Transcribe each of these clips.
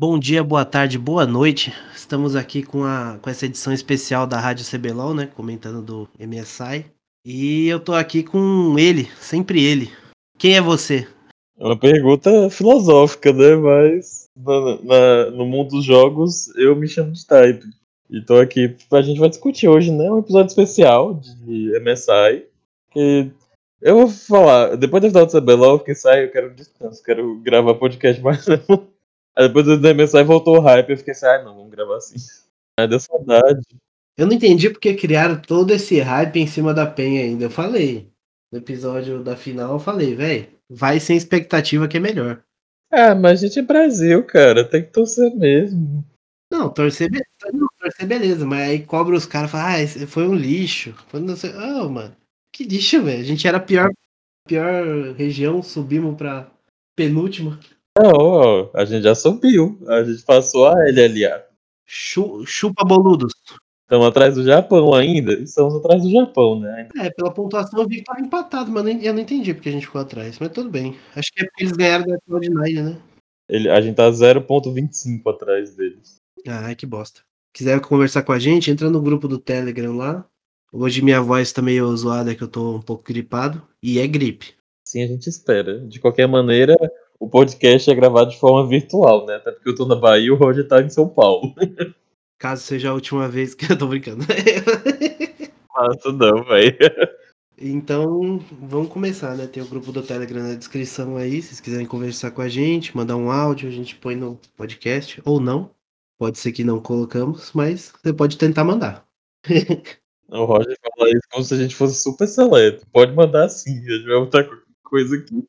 Bom dia, boa tarde, boa noite. Estamos aqui com, a, com essa edição especial da Rádio CBLOL, né? Comentando do MSI. E eu tô aqui com ele, sempre ele. Quem é você? É uma pergunta filosófica, né? Mas na, na, no mundo dos jogos eu me chamo de Type. E tô aqui, a gente vai discutir hoje, né? Um episódio especial de MSI. Que eu vou falar, depois do final do CBLOL, que sai, eu quero descanso, quero gravar podcast mais. Aí depois do MSI voltou o hype, eu fiquei assim, ah não, vamos gravar assim. Aí deu saudade. Eu não entendi porque criaram todo esse hype em cima da Penha ainda. Eu falei. No episódio da final, eu falei, velho, vai sem expectativa que é melhor. Ah, mas a gente é Brasil, cara, tem que torcer mesmo. Não, torcer, não, torcer beleza, mas aí cobra os caras e fala, ah, foi um lixo. Quando você. Ah, oh, mano, que lixo, velho. A gente era a pior, pior região, subimos pra penúltima. Não, a gente já subiu. A gente passou a LLA. chupa boludos. Estamos atrás do Japão ainda? Estamos atrás do Japão, né? É, pela pontuação eu vi que tava empatado, mas eu não entendi porque a gente ficou atrás. Mas tudo bem. Acho que é porque eles ganharam da Cloud9, né? Ele, a gente tá 0.25 atrás deles. Ah, que bosta. Quiser conversar com a gente, entra no grupo do Telegram lá. Hoje minha voz tá meio zoada, que eu tô um pouco gripado. E é gripe. Sim, a gente espera. De qualquer maneira, o podcast é gravado de forma virtual, né? Até porque eu tô na Bahia e o Roger tá em São Paulo. Caso seja a última vez que eu tô brincando. Faço não, velho. Então, vamos começar, né? Tem o grupo do Telegram na descrição aí. Se vocês quiserem conversar com a gente, mandar um áudio, a gente põe no podcast. Ou não. Pode ser que não colocamos, mas você pode tentar mandar. o Roger fala isso como se a gente fosse super seleto. Pode mandar sim, a gente vai botar coisa aqui.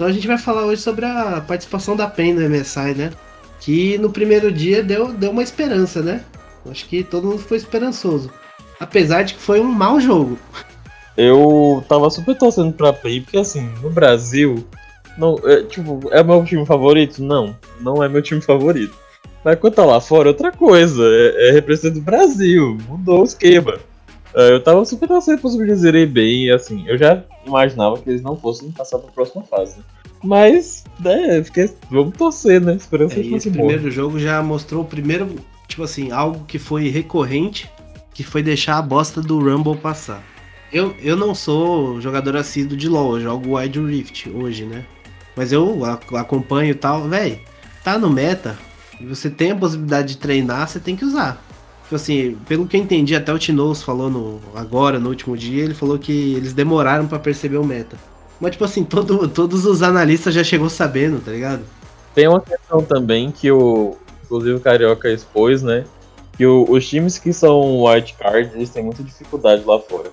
Então a gente vai falar hoje sobre a participação da PEN no MSI, né? Que no primeiro dia deu, deu uma esperança, né? Acho que todo mundo foi esperançoso. Apesar de que foi um mau jogo. Eu tava super torcendo pra PEN, porque assim, no Brasil, não, é, tipo, é meu time favorito? Não, não é meu time favorito. Mas quando tá lá fora, é outra coisa. É, é representante do Brasil. Mudou o esquema. É, eu tava super para os eles irem bem, e assim, eu já imaginava que eles não fossem passar para a próxima fase. Mas, né, fiquei, vamos torcer, né? Esperando é, que esse primeiro jogo já mostrou o primeiro, tipo assim, algo que foi recorrente, que foi deixar a bosta do Rumble passar. Eu, eu não sou jogador assíduo de LoL, eu jogo Wide Rift hoje, né? Mas eu acompanho e tal, velho, tá no meta, e você tem a possibilidade de treinar, você tem que usar. Tipo assim, pelo que eu entendi, até o Tinoz falou no, agora, no último dia, ele falou que eles demoraram para perceber o meta. Mas, tipo assim, todo, todos os analistas já chegou sabendo, tá ligado? Tem uma questão também que o, inclusive o Carioca expôs, né? Que o, os times que são wildcard, eles têm muita dificuldade lá fora.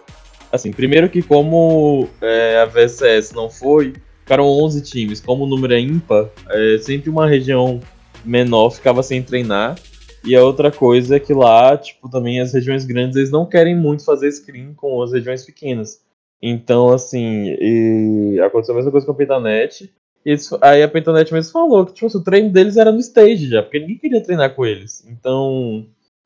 Assim, primeiro que como é, a VCS não foi, ficaram 11 times. Como o número é ímpar, é, sempre uma região menor ficava sem treinar. E a outra coisa é que lá, tipo, também as regiões grandes, eles não querem muito fazer screen com as regiões pequenas. Então, assim, aconteceu a mesma coisa com a Pentanet. Aí a Pentanet mesmo falou que tipo, o treino deles era no stage já, porque ninguém queria treinar com eles. Então,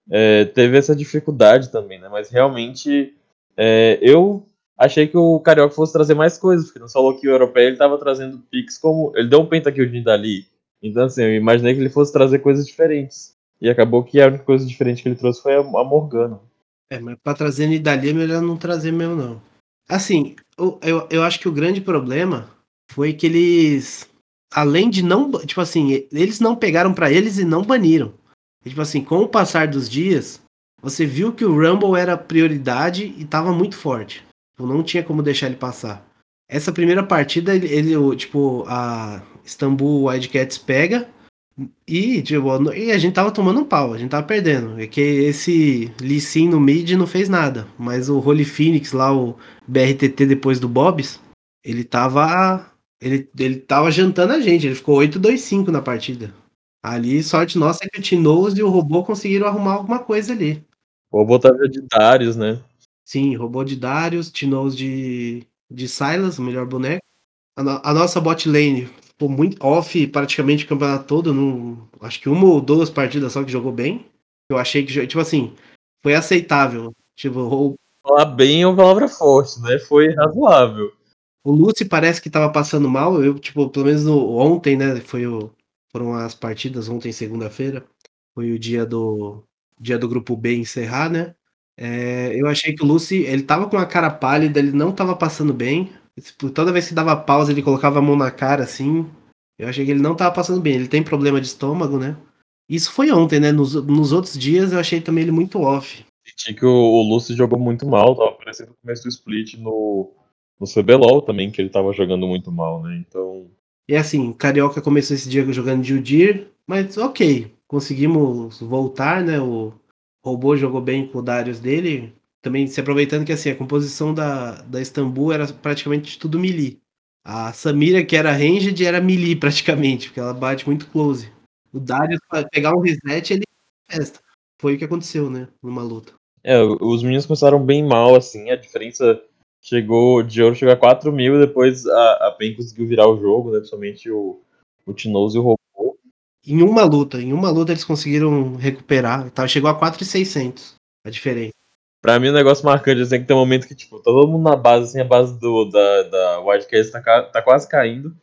é, teve essa dificuldade também, né? Mas realmente, é, eu achei que o Carioca fosse trazer mais coisas, porque no solo que o europeu ele tava trazendo picks como. Ele deu um pentakill dali. Então, assim, eu imaginei que ele fosse trazer coisas diferentes. E acabou que a única coisa diferente que ele trouxe foi a Morgana. É, mas pra trazer Nidalee é melhor não trazer mesmo, não. Assim, eu, eu, eu acho que o grande problema foi que eles. Além de não. Tipo assim, eles não pegaram para eles e não baniram. E, tipo assim, com o passar dos dias, você viu que o Rumble era prioridade e tava muito forte. Tipo, não tinha como deixar ele passar. Essa primeira partida, ele, ele tipo, a Istanbul Wildcats pega e, tipo, e a gente tava tomando um pau, a gente tava perdendo. É que esse Lee Sin no mid não fez nada. Mas o Holy Phoenix lá, o BRTT depois do Bobs, ele tava. Ele, ele tava jantando a gente, ele ficou 8-2-5 na partida. Ali, sorte nossa é que o Tinoz e o robô conseguiram arrumar alguma coisa ali. O robô tava de Darius, né? Sim, robô de Darius, Tinoz de, de Silas, o melhor boneco. A, no, a nossa bot lane ficou muito off praticamente o campeonato todo. Não, acho que uma ou duas partidas só que jogou bem. Eu achei que, tipo assim, foi aceitável. Tipo, Falar bem é uma palavra forte, né? Foi razoável. O Lucy parece que tava passando mal. Eu, tipo, pelo menos no, ontem, né? Foi o, foram as partidas ontem, segunda-feira. Foi o dia do dia do grupo B encerrar, né? É, eu achei que o Lucy, ele tava com a cara pálida, ele não tava passando bem. Tipo, toda vez que dava pausa, ele colocava a mão na cara, assim. Eu achei que ele não tava passando bem. Ele tem problema de estômago, né? Isso foi ontem, né? Nos, nos outros dias eu achei também ele muito off. Senti que o, o Lucy jogou muito mal, tava parecendo o começo do split no, no CBLOL também, que ele tava jogando muito mal, né? Então. E assim, o Carioca começou esse dia jogando de Udir, mas ok, conseguimos voltar, né? O robô jogou bem com o Darius dele. Também se aproveitando que assim, a composição da, da Istambul era praticamente tudo melee. A Samira, que era ranged, era melee praticamente, porque ela bate muito close. O Darius, para pegar um reset, ele festa. Foi o que aconteceu, né? Numa luta. É, os meninos começaram bem mal, assim, a diferença chegou, de ouro chegou a 4 mil, depois a, a PEN conseguiu virar o jogo, né? Principalmente o, o Tinoz e o Robô. Em uma luta, em uma luta eles conseguiram recuperar, tá? chegou a 4,600 a diferença. Pra mim, o um negócio marcante assim, é que tem um momento que, tipo, tá todo mundo na base, assim, a base do, da, da Wildcats tá, tá quase caindo.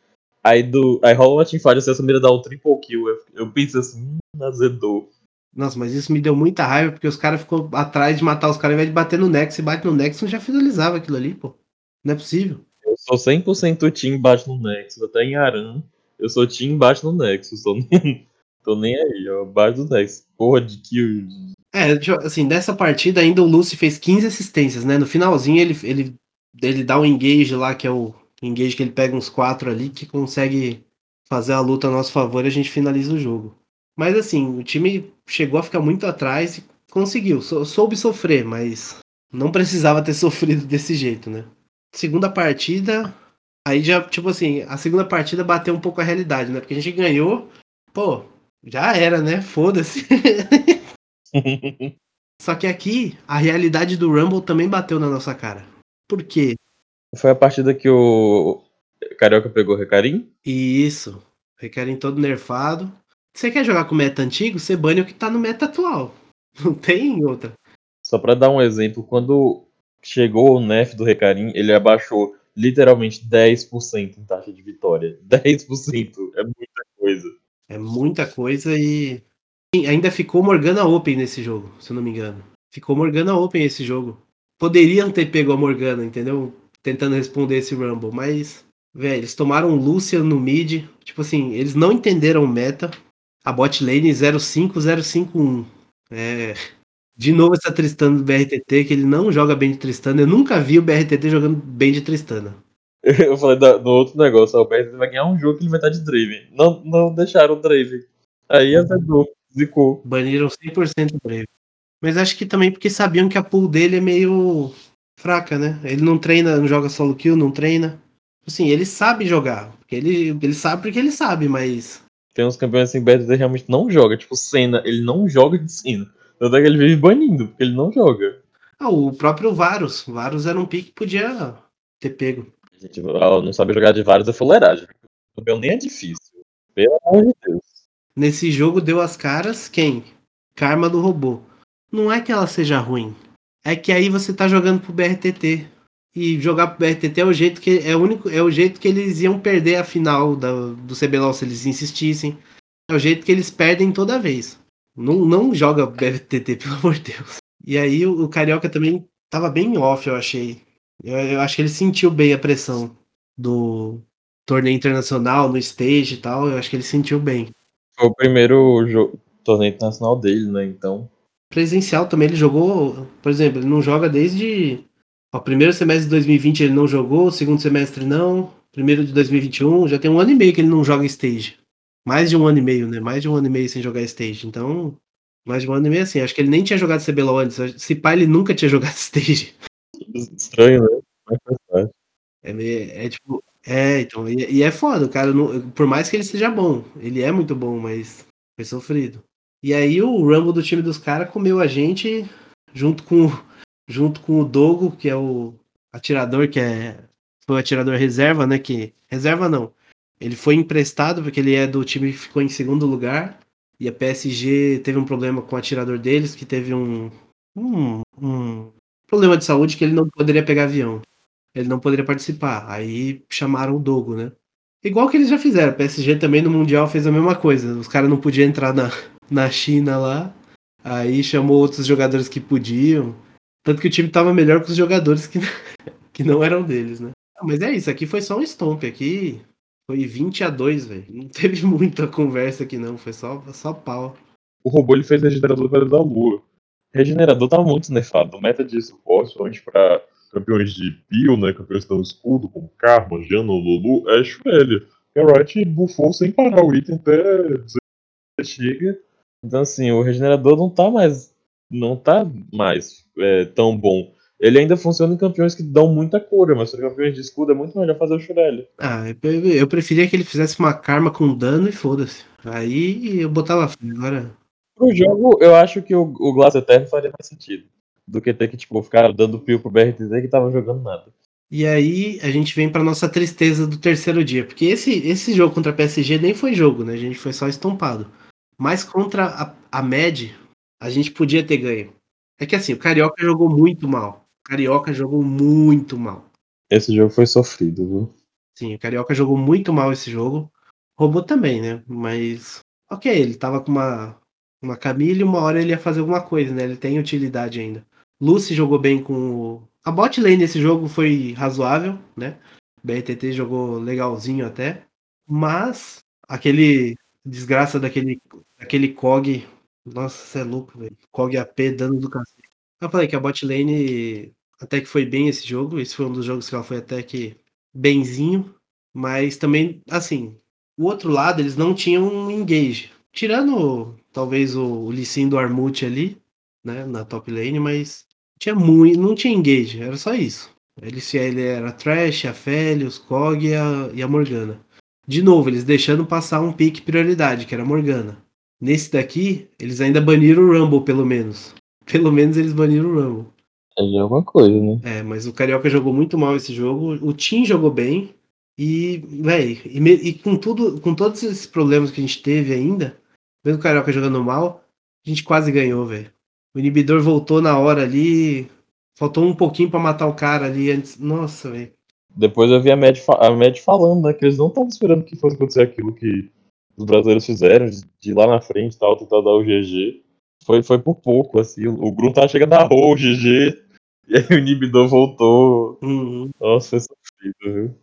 Aí, do, aí rola uma teamfight, assim, essa mira dá um triple kill. Eu, eu penso assim, hum, azedou. Nossa, mas isso me deu muita raiva, porque os caras ficou atrás de matar os caras, ao invés de bater no Nexus. Se bate no Nexus, já finalizava aquilo ali, pô. Não é possível. Eu sou 100% Team bate no Nexus, até em Aran. Eu sou Team bate no Nexus, tô nem, tô nem aí, ó, bate no Nexus. Porra de kill. É, assim, dessa partida ainda o Lucy fez 15 assistências, né? No finalzinho ele, ele, ele dá um engage lá, que é o engage que ele pega uns quatro ali, que consegue fazer a luta a nosso favor e a gente finaliza o jogo. Mas assim, o time chegou a ficar muito atrás e conseguiu. Sou, soube sofrer, mas não precisava ter sofrido desse jeito, né? Segunda partida, aí já, tipo assim, a segunda partida bateu um pouco a realidade, né? Porque a gente ganhou, pô, já era, né? Foda-se. Só que aqui, a realidade do Rumble também bateu na nossa cara. Por quê? Foi a partida que o Carioca pegou o Recarim? Isso. Recarim todo nerfado. Você quer jogar com meta antigo? Você bane o que tá no meta atual. Não tem outra. Só para dar um exemplo, quando chegou o nerf do Recarim, ele abaixou literalmente 10% em taxa de vitória. 10% é muita coisa. É muita coisa e ainda ficou Morgana Open nesse jogo, se eu não me engano. Ficou Morgana Open esse jogo. Poderiam ter pego a Morgana, entendeu? Tentando responder esse Rumble, mas, velho, eles tomaram Lucian no mid. Tipo assim, eles não entenderam o meta a bot lane 05051. É. De novo essa Tristana do BRTT, que ele não joga bem de Tristana. Eu nunca vi o BRTT jogando bem de Tristana. Eu falei do outro negócio, o BRTT vai ganhar um jogo que ele vai estar de Draven. Não, não deixaram o Draven. Aí azedou, zicou. Baniram 100% o Draven. Mas acho que também porque sabiam que a pool dele é meio fraca, né? Ele não treina, não joga solo kill, não treina. Assim, ele sabe jogar. Ele, ele sabe porque ele sabe, mas tem uns campeões assim, BRTT realmente não joga. Tipo, Senna, ele não joga de Senna. Tanto é que ele vive banindo, porque ele não joga. Ah, o próprio Varus. Varus era um pique que podia ter pego. Gente, não sabe jogar de Varus é fuleiragem. O campeão nem é difícil. Pelo amor de Deus. Nesse jogo deu as caras quem? Karma do robô. Não é que ela seja ruim. É que aí você tá jogando pro BRTT. E jogar pro BRTT é o jeito que é o único é o jeito que eles iam perder a final da, do CBLOL se eles insistissem. É o jeito que eles perdem toda vez. Não, não joga BRTT, pelo amor de Deus. E aí o, o Carioca também tava bem off, eu achei. Eu, eu, acho que ele sentiu bem a pressão do torneio internacional, no stage e tal. Eu acho que ele sentiu bem. Foi o primeiro jogo, torneio internacional dele, né? Então. Presencial também, ele jogou, por exemplo, ele não joga desde o primeiro semestre de 2020 ele não jogou, o segundo semestre não, primeiro de 2021, já tem um ano e meio que ele não joga stage. Mais de um ano e meio, né? Mais de um ano e meio sem jogar stage. Então, mais de um ano e meio assim. Acho que ele nem tinha jogado CBLOL antes. Se pá, ele nunca tinha jogado stage. Estranho, né? É, é, é tipo. É, então. E, e, é foda, o cara. Não, por mais que ele seja bom, ele é muito bom, mas foi sofrido. E aí o Rumble do time dos caras comeu a gente junto com junto com o Dogo, que é o atirador que é foi o atirador reserva, né, que reserva não. Ele foi emprestado porque ele é do time que ficou em segundo lugar E a PSG teve um problema com o atirador deles, que teve um, um, um problema de saúde que ele não poderia pegar avião. Ele não poderia participar. Aí chamaram o Dogo, né? Igual que eles já fizeram. A PSG também no Mundial fez a mesma coisa. Os caras não podiam entrar na, na China lá. Aí chamou outros jogadores que podiam. Tanto que o time tava melhor que os jogadores que, que não eram deles, né? Mas é isso, aqui foi só um stomp. Aqui foi 20 a 2, velho. Não teve muita conversa aqui, não. Foi só, só pau. O robô ele fez regenerador da Lua. Regenerador tá muito nefado. O meta de suporte, somente pra campeões de Pio, né? Campeões do escudo, como Karma, Jano, Lulu, é Shuelia. E a Riot bufou sem parar o item até chega. Então assim, o regenerador não tá mais. Não tá mais é, tão bom. Ele ainda funciona em campeões que dão muita cura, mas para campeões de escudo é muito melhor fazer o Shurelli. Ah, eu preferia que ele fizesse uma karma com dano e foda-se. Aí eu botava. Agora. Pro jogo, eu acho que o, o Glass Eterno faria mais sentido. Do que ter que, tipo, ficar dando pio pro BRTZ que tava jogando nada. E aí a gente vem pra nossa tristeza do terceiro dia. Porque esse, esse jogo contra a PSG nem foi jogo, né? A gente foi só estompado. Mas contra a, a MED, a gente podia ter ganho. É que assim, o Carioca jogou muito mal. O Carioca jogou muito mal. Esse jogo foi sofrido, viu? Sim, o Carioca jogou muito mal esse jogo. Roubou também, né? Mas. Ok, ele tava com uma, uma Camille e uma hora ele ia fazer alguma coisa, né? Ele tem utilidade ainda. Lucy jogou bem com o. A bot lane nesse jogo foi razoável, né? BRTT jogou legalzinho até. Mas aquele desgraça daquele, daquele COG. Nossa, você é louco, velho. COG AP dando do cacete. Eu falei que a bot lane até que foi bem esse jogo. Esse foi um dos jogos que ela foi até que benzinho. Mas também, assim, o outro lado eles não tinham um engage. Tirando talvez o, Lissin do Armut ali, né, na top lane, mas tinha muito, não tinha engage, era só isso. Ele, ele era Trash, a Felios, Kog e a, e a Morgana. De novo, eles deixando passar um pique prioridade, que era a Morgana. Nesse daqui, eles ainda baniram o Rumble, pelo menos. Pelo menos eles baniram o Rumble. É alguma coisa, né? É, mas o Carioca jogou muito mal esse jogo. O Team jogou bem. E, véi, e, e, com tudo, com todos esses problemas que a gente teve ainda, mesmo o Carioca jogando mal, a gente quase ganhou, velho. O inibidor voltou na hora ali. Faltou um pouquinho para matar o cara ali antes. Nossa, velho. Depois eu vi a Mad, a Mad falando, né? Que eles não estavam esperando que fosse acontecer aquilo que os brasileiros fizeram, de, de ir lá na frente e tal, tentar dar o GG. Foi, foi por pouco, assim. O, o Grum tava chegando na rua, o GG. E aí o inibidor voltou. Uhum. Nossa, foi sofrido, viu?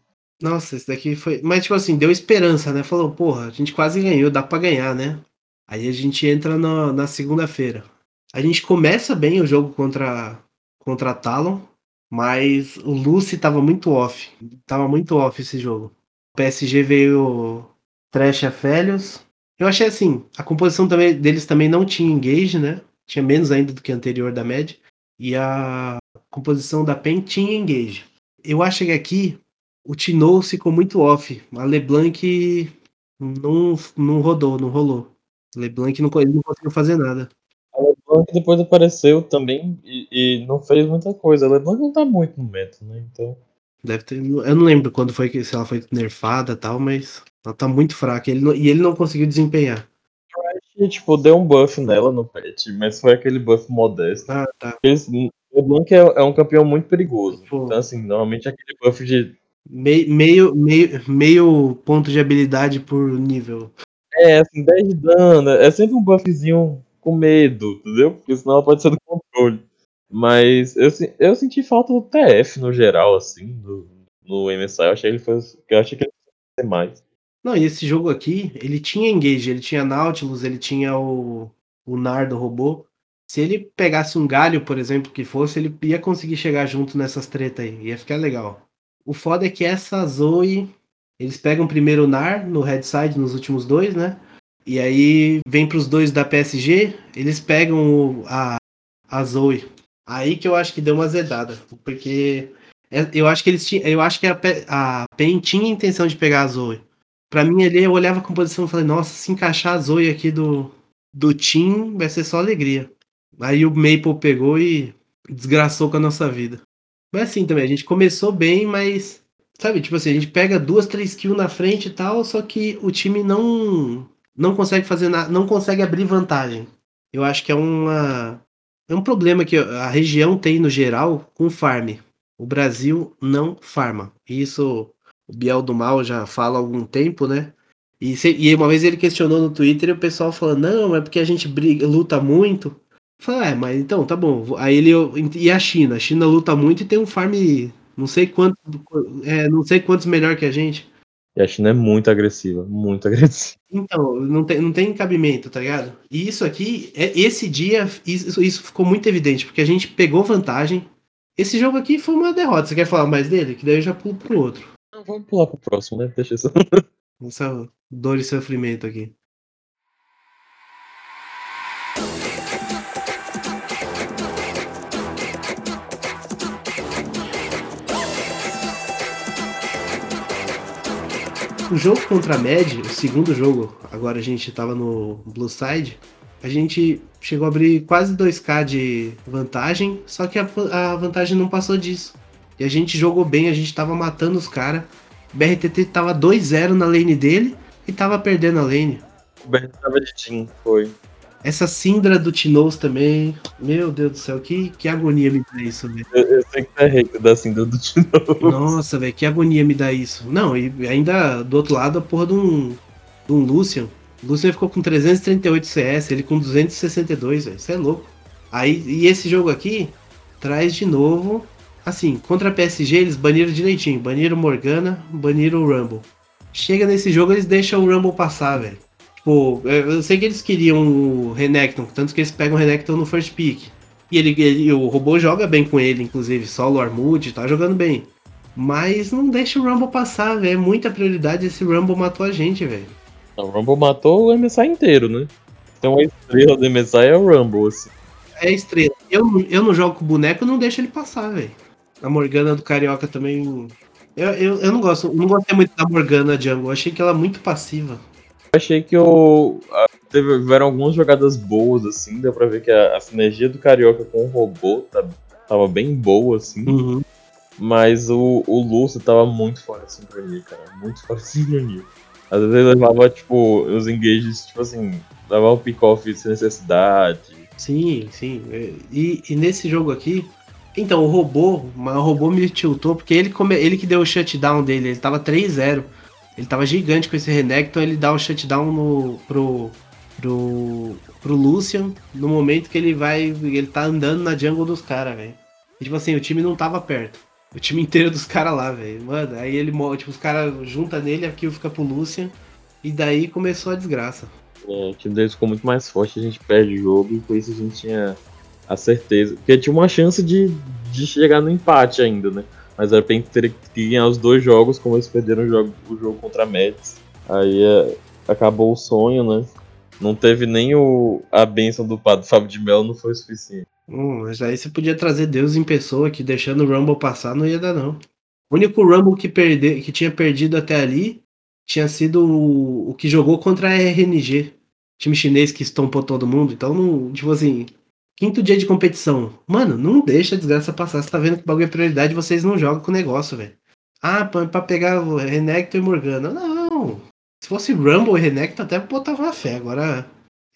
Nossa, esse daqui foi. Mas, tipo assim, deu esperança, né? Falou, porra, a gente quase ganhou, dá pra ganhar, né? Aí a gente entra no, na segunda-feira. A gente começa bem o jogo contra, contra Talon, mas o Lucy tava muito off. Tava muito off esse jogo. O PSG veio Trash a Felios. Eu achei assim, a composição também, deles também não tinha engage, né? Tinha menos ainda do que anterior da Med. E a composição da PEN tinha engage. Eu acho que aqui o Tino ficou muito off. A LeBlanc não, não rodou, não rolou. LeBlanc não, não conseguiu fazer nada. LeBlanc depois apareceu também e, e, não fez muita coisa. A LeBlanc não tá muito no método, né? Então. Deve ter. Eu não lembro quando foi que se ela foi nerfada e tal, mas ela tá muito fraca. Ele não, e ele não conseguiu desempenhar. Eu tipo, deu um buff nela no patch, mas foi aquele buff modesto. Ah, tá. o LeBlanc é, é, um campeão muito perigoso. Pô. Então, assim, normalmente é aquele buff de. Meio, meio, meio, meio ponto de habilidade por nível. É, assim, 10 de dano. É sempre um buffzinho com medo, entendeu? Porque senão ela pode ser do controle. Mas eu, eu senti falta do TF no geral, assim, do, no MSI. Eu achei, ele foi, eu achei que ele fosse ser mais. Não, e esse jogo aqui, ele tinha engage, ele tinha Nautilus, ele tinha o, o Nardo robô. Se ele pegasse um galho, por exemplo, que fosse, ele ia conseguir chegar junto nessas tretas aí. Ia ficar legal. O foda é que essa Zoe. Eles pegam primeiro o Nar no headside nos últimos dois, né? E aí vem para os dois da PSG, eles pegam a, a Zoe. Aí que eu acho que deu uma zedada, porque é, eu acho que eles tinham, eu acho que a, a PEN tinha intenção de pegar a Zoe. Para mim ali eu olhava a composição e falei, nossa, se encaixar a Zoe aqui do do Team vai ser só alegria. Aí o Maple pegou e desgraçou com a nossa vida. Mas assim também, a gente começou bem, mas sabe, tipo assim, a gente pega duas, três kills na frente e tal, só que o time não não consegue fazer nada, não consegue abrir vantagem. Eu acho que é uma é um problema que a região tem no geral com farm. O Brasil não farma. Isso o Biel do Mal já fala há algum tempo, né? E, se, e uma vez ele questionou no Twitter e o pessoal falou: não, é porque a gente briga, luta muito. Falei, é, mas então, tá bom. Aí ele. E a China? A China luta muito e tem um farm não sei quantos. É, não sei quantos melhor que a gente. E a China é muito agressiva, muito agressiva. Então, não tem, não tem cabimento, tá ligado? E isso aqui, é, esse dia, isso, isso ficou muito evidente, porque a gente pegou vantagem. Esse jogo aqui foi uma derrota. Você quer falar mais dele? Que daí eu já pulo pro outro. Não, vamos pular pro próximo, né? Deixa isso. Essa dor e sofrimento aqui. O jogo contra a Med, o segundo jogo, agora a gente tava no Blue Side, a gente chegou a abrir quase 2k de vantagem, só que a, a vantagem não passou disso. E a gente jogou bem, a gente tava matando os caras. BRTT tava 2-0 na lane dele e tava perdendo a lane. O BRTT tava de team, foi. Essa Syndra do Tinoz também. Meu Deus do céu, que, que agonia me dá isso, velho. Eu, eu, sei que tá hater da Syndra do Tinoz. Nossa, velho, que agonia me dá isso. Não, e ainda do outro lado a porra de um, de um Lucian. O Lucian ficou com 338 CS, ele com 262, velho. Isso é louco. Aí, e esse jogo aqui traz de novo. Assim, contra a PSG eles baniram direitinho. Baniram Morgana, baniram o Rumble. Chega nesse jogo, eles deixam o Rumble passar, velho. Tipo, eu sei que eles queriam o Renekton, tanto que eles pegam o Renekton no first pick. E ele, ele, o robô joga bem com ele, inclusive, solo Armud, tá jogando bem. Mas não deixa o Rumble passar, velho. É muita prioridade. Esse Rumble matou a gente, velho. O Rumble matou o MSI inteiro, né? Então a estrela do MSI é o Rumble, assim. É a estrela. Eu, eu não jogo com o boneco, eu não deixo ele passar, velho. A Morgana do Carioca também. Eu, eu, eu não gosto. Não gostei muito da Morgana Jungle. Eu achei que ela é muito passiva achei que o. Teve, tiveram algumas jogadas boas, assim, deu pra ver que a, a sinergia do Carioca com o robô tá, tava bem boa, assim. Uhum. Mas o, o Lúcio tava muito fora de sincronia, cara. Muito fora de sincronia. Às vezes ele levava, tipo, os engages, tipo assim, levava um pick-off sem necessidade. Sim, sim. E, e nesse jogo aqui, então, o robô, o robô me tiltou, porque ele, come, ele que deu o shutdown dele, ele tava 3-0. Ele tava gigante com esse Renekton, ele dá o shutdown no, pro, pro, pro Lucian no momento que ele vai. Ele tá andando na jungle dos caras, velho. Tipo assim, o time não tava perto. O time inteiro dos caras lá, velho. Mano, aí ele tipo, os caras juntam nele, aquilo fica pro Lucian. E daí começou a desgraça. É, o time deles ficou muito mais forte, a gente perde o jogo e com isso a gente tinha a certeza. Porque tinha uma chance de, de chegar no empate ainda, né? Mas era pra ter que ganhar os dois jogos, como eles perderam o jogo, o jogo contra a Mets. Aí é, acabou o sonho, né? Não teve nem o, a benção do padre Fábio de Melo, não foi o suficiente. Hum, mas aí você podia trazer Deus em pessoa, que deixando o Rumble passar não ia dar, não. O único Rumble que, perde, que tinha perdido até ali tinha sido o, o que jogou contra a RNG. Time chinês que estompou todo mundo. Então, não, tipo assim, Quinto dia de competição. Mano, não deixa a desgraça passar. Você tá vendo que o bagulho é prioridade vocês não jogam com o negócio, velho. Ah, pra, pra pegar o Renekton e Morgana. Não. Se fosse Rumble e Renekton, até botava uma fé. Agora,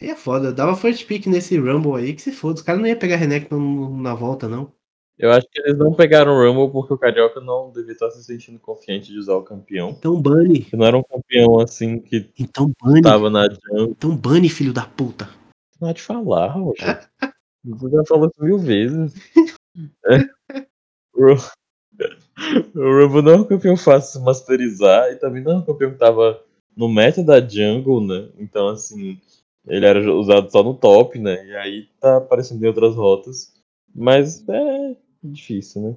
aí é foda. Dava first pick nesse Rumble aí, que se foda. Os caras não iam pegar Renekton na volta, não. Eu acho que eles não pegaram o Rumble porque o Carioca não devia estar se sentindo confiante de usar o campeão. Então bane. não era um campeão assim que então bane. tava na jungle. Então bane, filho da puta. Não de falar, Rocha. Você já falou isso mil vezes. É. O, o Rumble não é um campeão fácil de masterizar e também não é um campeão que tava no meta da jungle, né? Então, assim, ele era usado só no top, né? E aí tá aparecendo em outras rotas. Mas é difícil, né?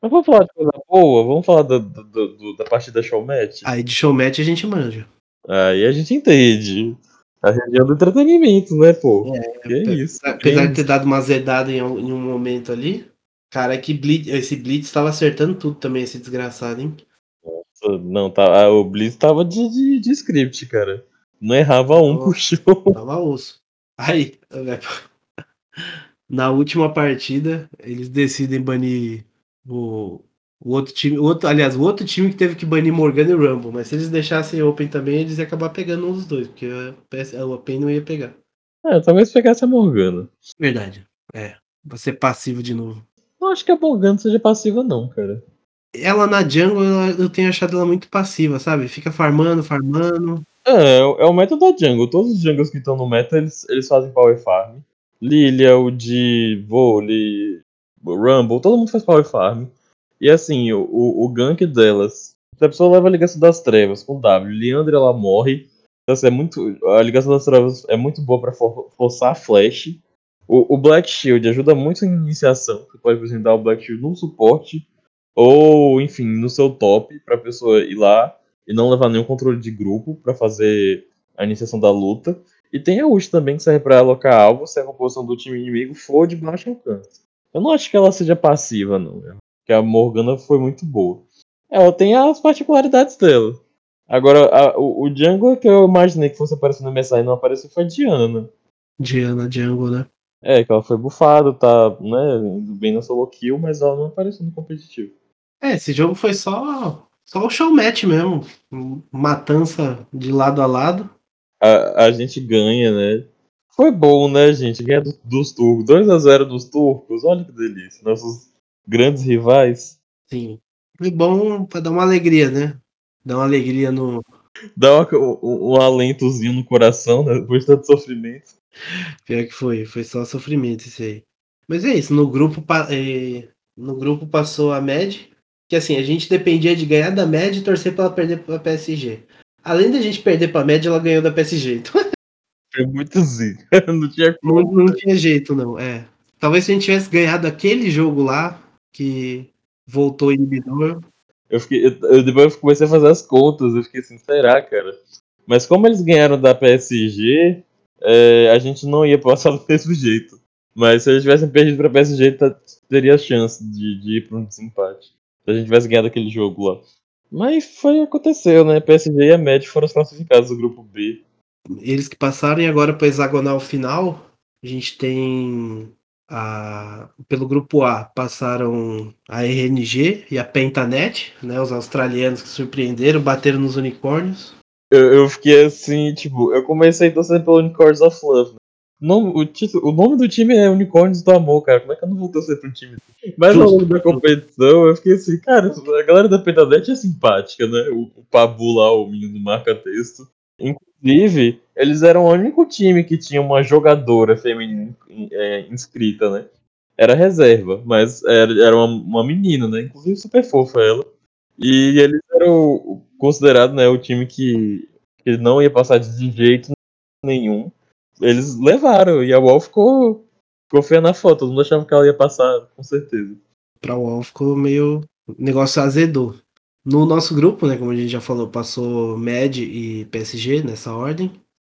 Mas vamos falar de coisa boa, vamos falar do, do, do, da partida showmatch. Aí de showmatch a gente manja. Aí a gente entende. A região do entretenimento, né, pô? É, que é isso. Apesar de ter dado uma zedada em, em um momento ali, cara, é que Blitz, esse Blitz estava acertando tudo também, esse desgraçado, hein? Nossa, não, tá, ah, o Blitz tava de, de, de script, cara. Não errava um Nossa, show. Tava osso. Aí, na última partida, eles decidem banir o, O outro time, o outro, aliás, o outro time que teve que banir Morgana e Rumble, mas se eles deixassem Open também, eles iam acabar pegando um dos dois, porque o Open não ia pegar. É, talvez pegasse a Morgana. Verdade. É. Vai ser passivo de novo. Não acho que a Morgana seja passiva, não, cara. Ela na jungle, eu tenho achado ela muito passiva, sabe? Fica farmando, farmando. É, é o meta da jungle. Todos os jungles que estão no meta, eles, eles fazem power farm. Lilia, o de Vole, Rumble, todo mundo faz power farm. E assim, o, o, o gank delas. Se a pessoa leva a ligação das trevas com W, Leandra ela morre. Então, assim, é muito, a ligação das trevas é muito boa para for, forçar a flash. O, o, Black Shield ajuda muito em iniciação. Você pode apresentar o Black Shield no suporte. Ou, enfim, no seu top, pra pessoa ir lá e não levar nenhum controle de grupo para fazer a iniciação da luta. E tem a ult também que serve para alocar alvo se a composição do time inimigo for de baixo alcance. Eu não acho que ela seja passiva, não que a Morgana foi muito boa. Ela tem as particularidades dela. Agora, a, o, o Django que eu imaginei que fosse aparecer no MSI não apareceu foi a Diana. Diana, Django, né? É, que ela foi bufada, tá, né, indo bem na solo kill, mas ela não apareceu no competitivo. É, esse jogo foi só, só o show match mesmo. Matança de lado a lado. A, a gente ganha, né? Foi bom, né, gente? Ganhar dos, dos turcos. 2x0 dos turcos, olha que delícia. Nossos grandes rivais. Sim. Foi bom para dar uma alegria, né? Dar uma alegria no. Dá um, um, alentozinho no coração, né? Depois de tanto sofrimento. Pior que foi, foi só sofrimento isso aí. Mas é isso, no grupo, eh, no grupo passou a MED, que assim, a gente dependia de ganhar da MED e torcer para ela perder para PSG. Além da gente perder para a MED, ela ganhou da PSG. Então... Foi muito zica. Não tinha como. Não, não tinha jeito, não. É. Talvez se a gente tivesse ganhado aquele jogo lá, que voltou inibidor. Eu fiquei, eu, eu, depois eu comecei a fazer as contas, eu fiquei assim, será, cara? Mas como eles ganharam da PSG, é, a gente não ia passar do mesmo jeito. Mas se eles tivessem perdido pra PSG, tá, teria chance de, de ir pra um desempate. Se a gente tivesse ganhado aquele jogo lá. Mas foi aconteceu, né? PSG e a Med foram os classificados do grupo B. Eles que passaram e agora para hexagonal final, a gente tem a, pelo grupo A passaram a RNG e a Pentanet, né? Os australianos que surpreenderam, bateram nos unicórnios. Eu, eu fiquei assim, tipo, eu comecei torcendo pelo Unicorns of Love. Né? O nome, o, título, o nome do time é Unicórnios do Amor, cara. Como é que eu não vou torcer pro time? Mas ao longo da competição, eu fiquei assim, cara, a galera da Pentanet é simpática, né? O, o Pabu lá, o menino marca-texto. Inclusive, eles eram o único time que tinha uma jogadora feminina é, inscrita, né? Era reserva, mas era, era uma, uma menina, né? Inclusive super fofa ela. E eles eram considerados né, o time que, que não ia passar de jeito nenhum. Eles levaram, e a Wall ficou, ficou feia na foto. Todo mundo achava que ela ia passar, com certeza. Pra Wall ficou meio. Negócio azedou. No nosso grupo, né, como a gente já falou, passou MED e PSG nessa ordem.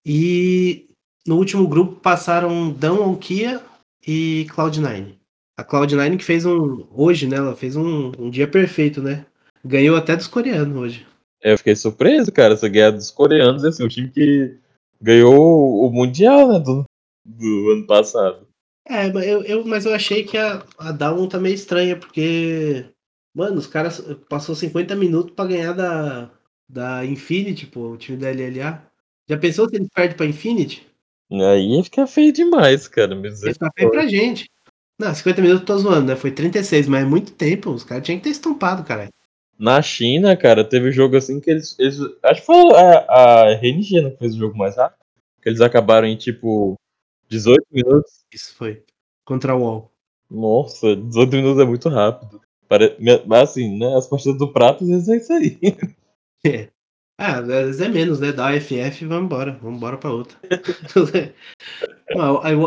E no último grupo passaram Dão Kia e Cloud9. A Cloud9 que fez um. Hoje, né? Ela fez um, um dia perfeito, né? Ganhou até dos coreanos hoje. É, eu fiquei surpreso, cara, essa guerra dos coreanos, assim, o time que ganhou o Mundial, né, do, do ano passado. É, eu, eu, mas eu achei que a, a Down tá meio estranha, porque Mano, os caras passou 50 minutos para ganhar da, da Infinity, pô, o time da LLA. Já pensou se eles perdem pra Infinity? Aí fica feio demais, cara. Mas Ia ficar feio pra gente. Não, 50 minutos eu tô zoando, né? Foi 36, mas é muito tempo. Os caras tinham que ter estampado, cara. Na China, cara, teve jogo assim que eles. eles acho que foi a, a RNG né, que fez o jogo mais rápido. Que eles acabaram em tipo 18 minutos. Isso foi. Contra o UOL. Nossa, 18 minutos é muito rápido. Mas assim, né? As partidas do prato às vezes é isso aí. É. Ah, às vezes é menos, né? Dá FF e. Vamos embora pra outra.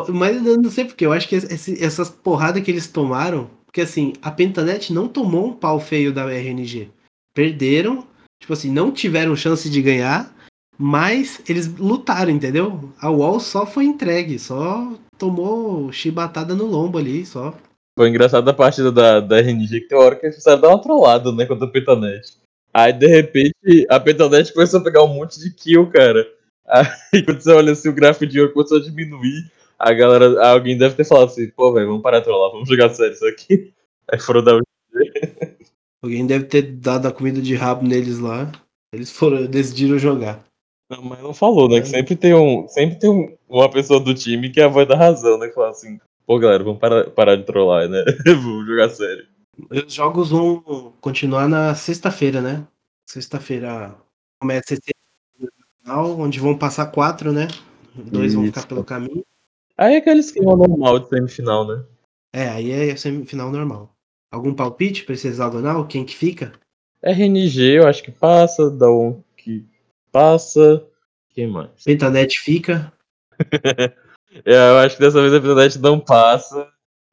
Mas eu não sei porque, eu acho que esse, essas porradas que eles tomaram. Porque assim, a Pentanet não tomou um pau feio da RNG. Perderam, tipo assim, não tiveram chance de ganhar, mas eles lutaram, entendeu? A Wall só foi entregue, só tomou chibatada no lombo ali, só. Foi engraçado a partida da, da RNG que tem hora que eles precisaram dar uma trollada, né, contra a Petanet. Aí, de repente, a Petanet começou a pegar um monte de kill, cara. Aí, quando você olha assim, o gráfico de ouro começou a diminuir, a galera, alguém deve ter falado assim, pô, velho, vamos parar de trollar, vamos jogar sério isso aqui. Aí foram dar um Alguém deve ter dado a comida de rabo neles lá. Eles foram, decidiram jogar. Não, mas não falou, né? Que sempre tem, um, sempre tem um, uma pessoa do time que é a voz da razão, né? Que fala assim, pô, galera, vamos parar, parar de trollar, né? vamos jogar sério. Os jogos vão continuar na sexta-feira, né? Sexta-feira começa esse final, onde vão passar quatro, né? Dois vão ficar Isso. pelo caminho. Aí é aquele esquema normal de semifinal, né? É, aí é semifinal normal. Algum palpite pra esse hexagonal? Quem que fica? RNG eu acho que passa, da um que passa. Quem mais? Pentanet fica. É, eu acho que dessa vez a Pentanet não passa.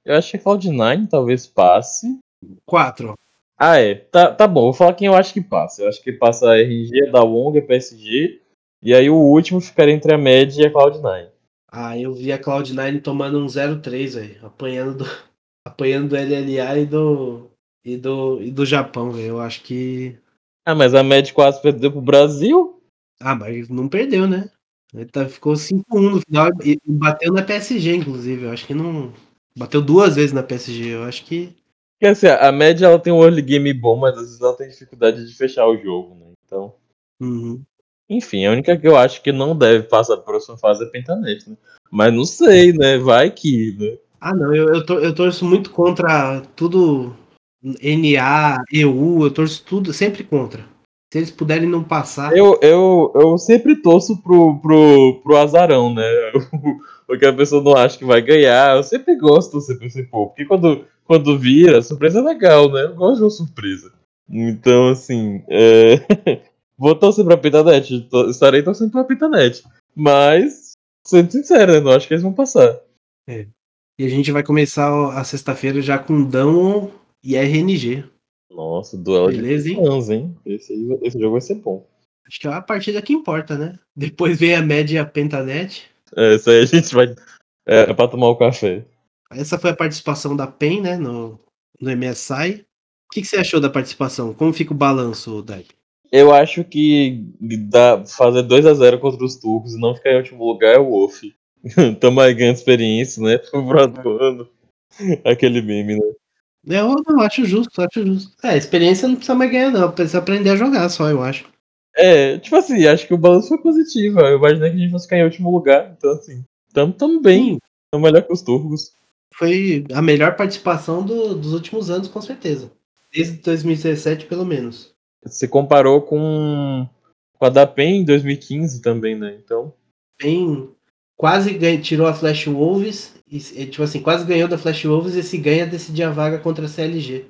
Eu acho que a Cloud9 talvez passe. Quatro. Ah, é. Tá, tá bom, vou falar quem eu acho que passa. Eu acho que passa a RNG, da Wong, a PSG. E aí o último ficaria entre a Med e a Cloud9. Ah, eu vi a Cloud9 tomando um 0-3, velho. Apanhando do, apanhando do LLA e do, e do, e do Japão, velho. Eu acho que. Ah, mas a Med quase perdeu pro Brasil. Ah, mas não perdeu, né? Ele tá, ficou 5-1 no final e bateu na PSG, inclusive. Eu acho que não. Bateu duas vezes na PSG. Eu acho que. Porque assim, a Med ela tem um early game bom, mas às vezes ela tem dificuldade de fechar o jogo, né? Então. Uhum. Enfim, a única que eu acho que não deve passar pra próxima fase é a Pentanet, né? Mas não sei, né? Vai que, né? Ah, não, eu, eu, tor- eu torço muito contra tudo NA, EU, eu torço tudo, sempre contra. Se eles puderem não passar. Eu, eu, eu sempre torço pro, pro, pro azarão, né? Porque a pessoa não acha que vai ganhar. Eu sempre gosto de torcer pra esse povo. Porque quando, quando vira, surpresa é legal, né? Eu gosto de uma surpresa. Então, assim, é... vou torcer pra Pitanet. Tô- Estarei torcendo pra Pitanet. Mas, sendo sincero, né? Não acho que eles vão passar. E a gente vai começar a sexta-feira já com Dão e RNG. Nossa, duelo Beleza, de hein? fãs, hein? Esse, aí- esse jogo vai ser bom. Acho que é a partida que importa, né? Depois vem a média e a Pentanet. É, isso aí a gente vai. É, é pra tomar o café. Essa foi a participação da PEN, né? No, no MSI. O que, que você achou da participação? Como fica o balanço, Dai? Eu acho que dá, fazer 2x0 contra os turcos e não ficar em último lugar é o Wolf. Tamo aí ganhando experiência, né? Pro ano. Aquele meme, né? Eu não acho justo, acho justo. É, a experiência não precisa mais ganhar, não. Precisa aprender a jogar só, eu acho. É, tipo assim, acho que o balanço foi positivo. Eu imaginei que a gente fosse ficar em último lugar. Então, assim, tamo, tamo bem. Tamo melhor que os turcos. foi a melhor participação do- dos últimos anos, com certeza. Desde 2017, pelo menos. Se comparou com, com a da PEN em 2015 também, né? Então, PEN quase ganha- tirou a Flash Wolves. E, tipo assim, quase ganhou da Flash Wolves e se ganha decidir a vaga contra a CLG.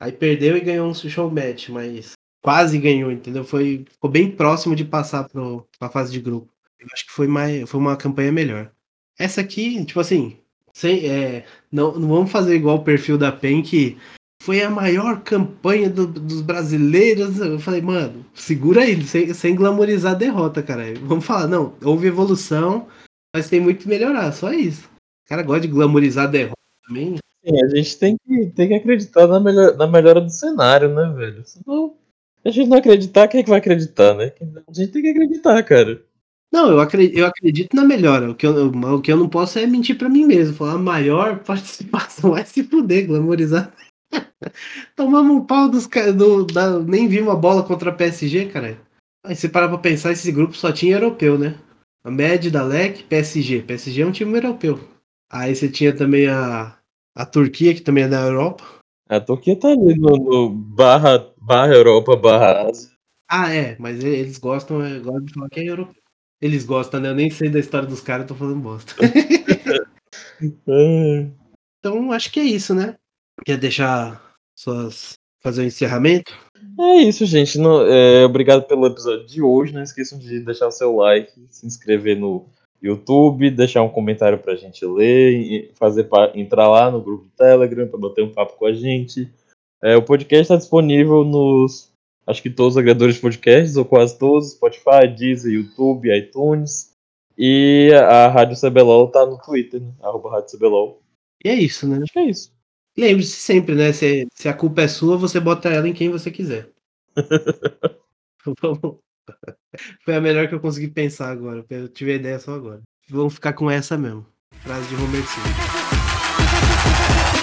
Aí perdeu e ganhou um show match, mas quase ganhou, entendeu? Foi, ficou bem próximo de passar pro, pra fase de grupo. Eu acho que foi, mais, foi uma campanha melhor. Essa aqui, tipo assim, sem, é, não, não vamos fazer igual o perfil da PEN, que foi a maior campanha do- dos brasileiros. Eu falei, mano, segura aí, sem, sem glamorizar a derrota, cara. Vamos falar, não, houve evolução, mas tem muito que melhorar, só isso. O cara gosta de glamorizar a derrota também. sim, a gente tem que, tem que acreditar na, melhor, na melhora do cenário, né, velho? Senão, se a gente não acreditar, quem é que vai acreditar, né? A gente tem que acreditar, cara. Não, eu acredito, eu acredito na melhora. O que eu, o que eu não posso é mentir pra mim mesmo. Falar a maior participação vai se fuder, glamorizar. Tomamos um pau dos caras. Do, da, nem vi uma bola contra a PSG, cara. Aí você parar pra pensar, esse grupo só tinha europeu, né? A Med, da LEC, PSG. PSG é um time europeu. Aí você tinha também a, a Turquia, que também é da Europa. A Turquia tá ali no, no barra, barra Europa, barra Ásia. Ah, é, mas eles gostam, é, gostam de falar que é europeu. Eles gostam, né? Eu nem sei da história dos caras, eu tô falando bosta. Ah, Então, acho que é isso, né? Quer deixar suas. fazer o encerramento? É isso, gente. Não- é, obrigado pelo episódio de hoje. Não esqueçam de deixar o seu like, se inscrever no YouTube, deixar um comentário pra gente ler, fazer entrar lá no grupo do Telegram pra bater um papo com a gente. É, o podcast está disponível nos, acho que todos os agregadores de podcasts, ou quase todos, Spotify, Deezer, YouTube, iTunes. E a Rádio CBLOL tá no Twitter, né? Arroba Rádio CBLOL. E é isso, né? Acho que é isso. Lembre-se sempre, né? Se, se a culpa é sua, você bota ela em quem você quiser. Vamos- Foi a melhor que eu consegui pensar agora. Eu tive a ideia só agora. Vamos ficar com essa mesmo. Frase de Homer Simpson.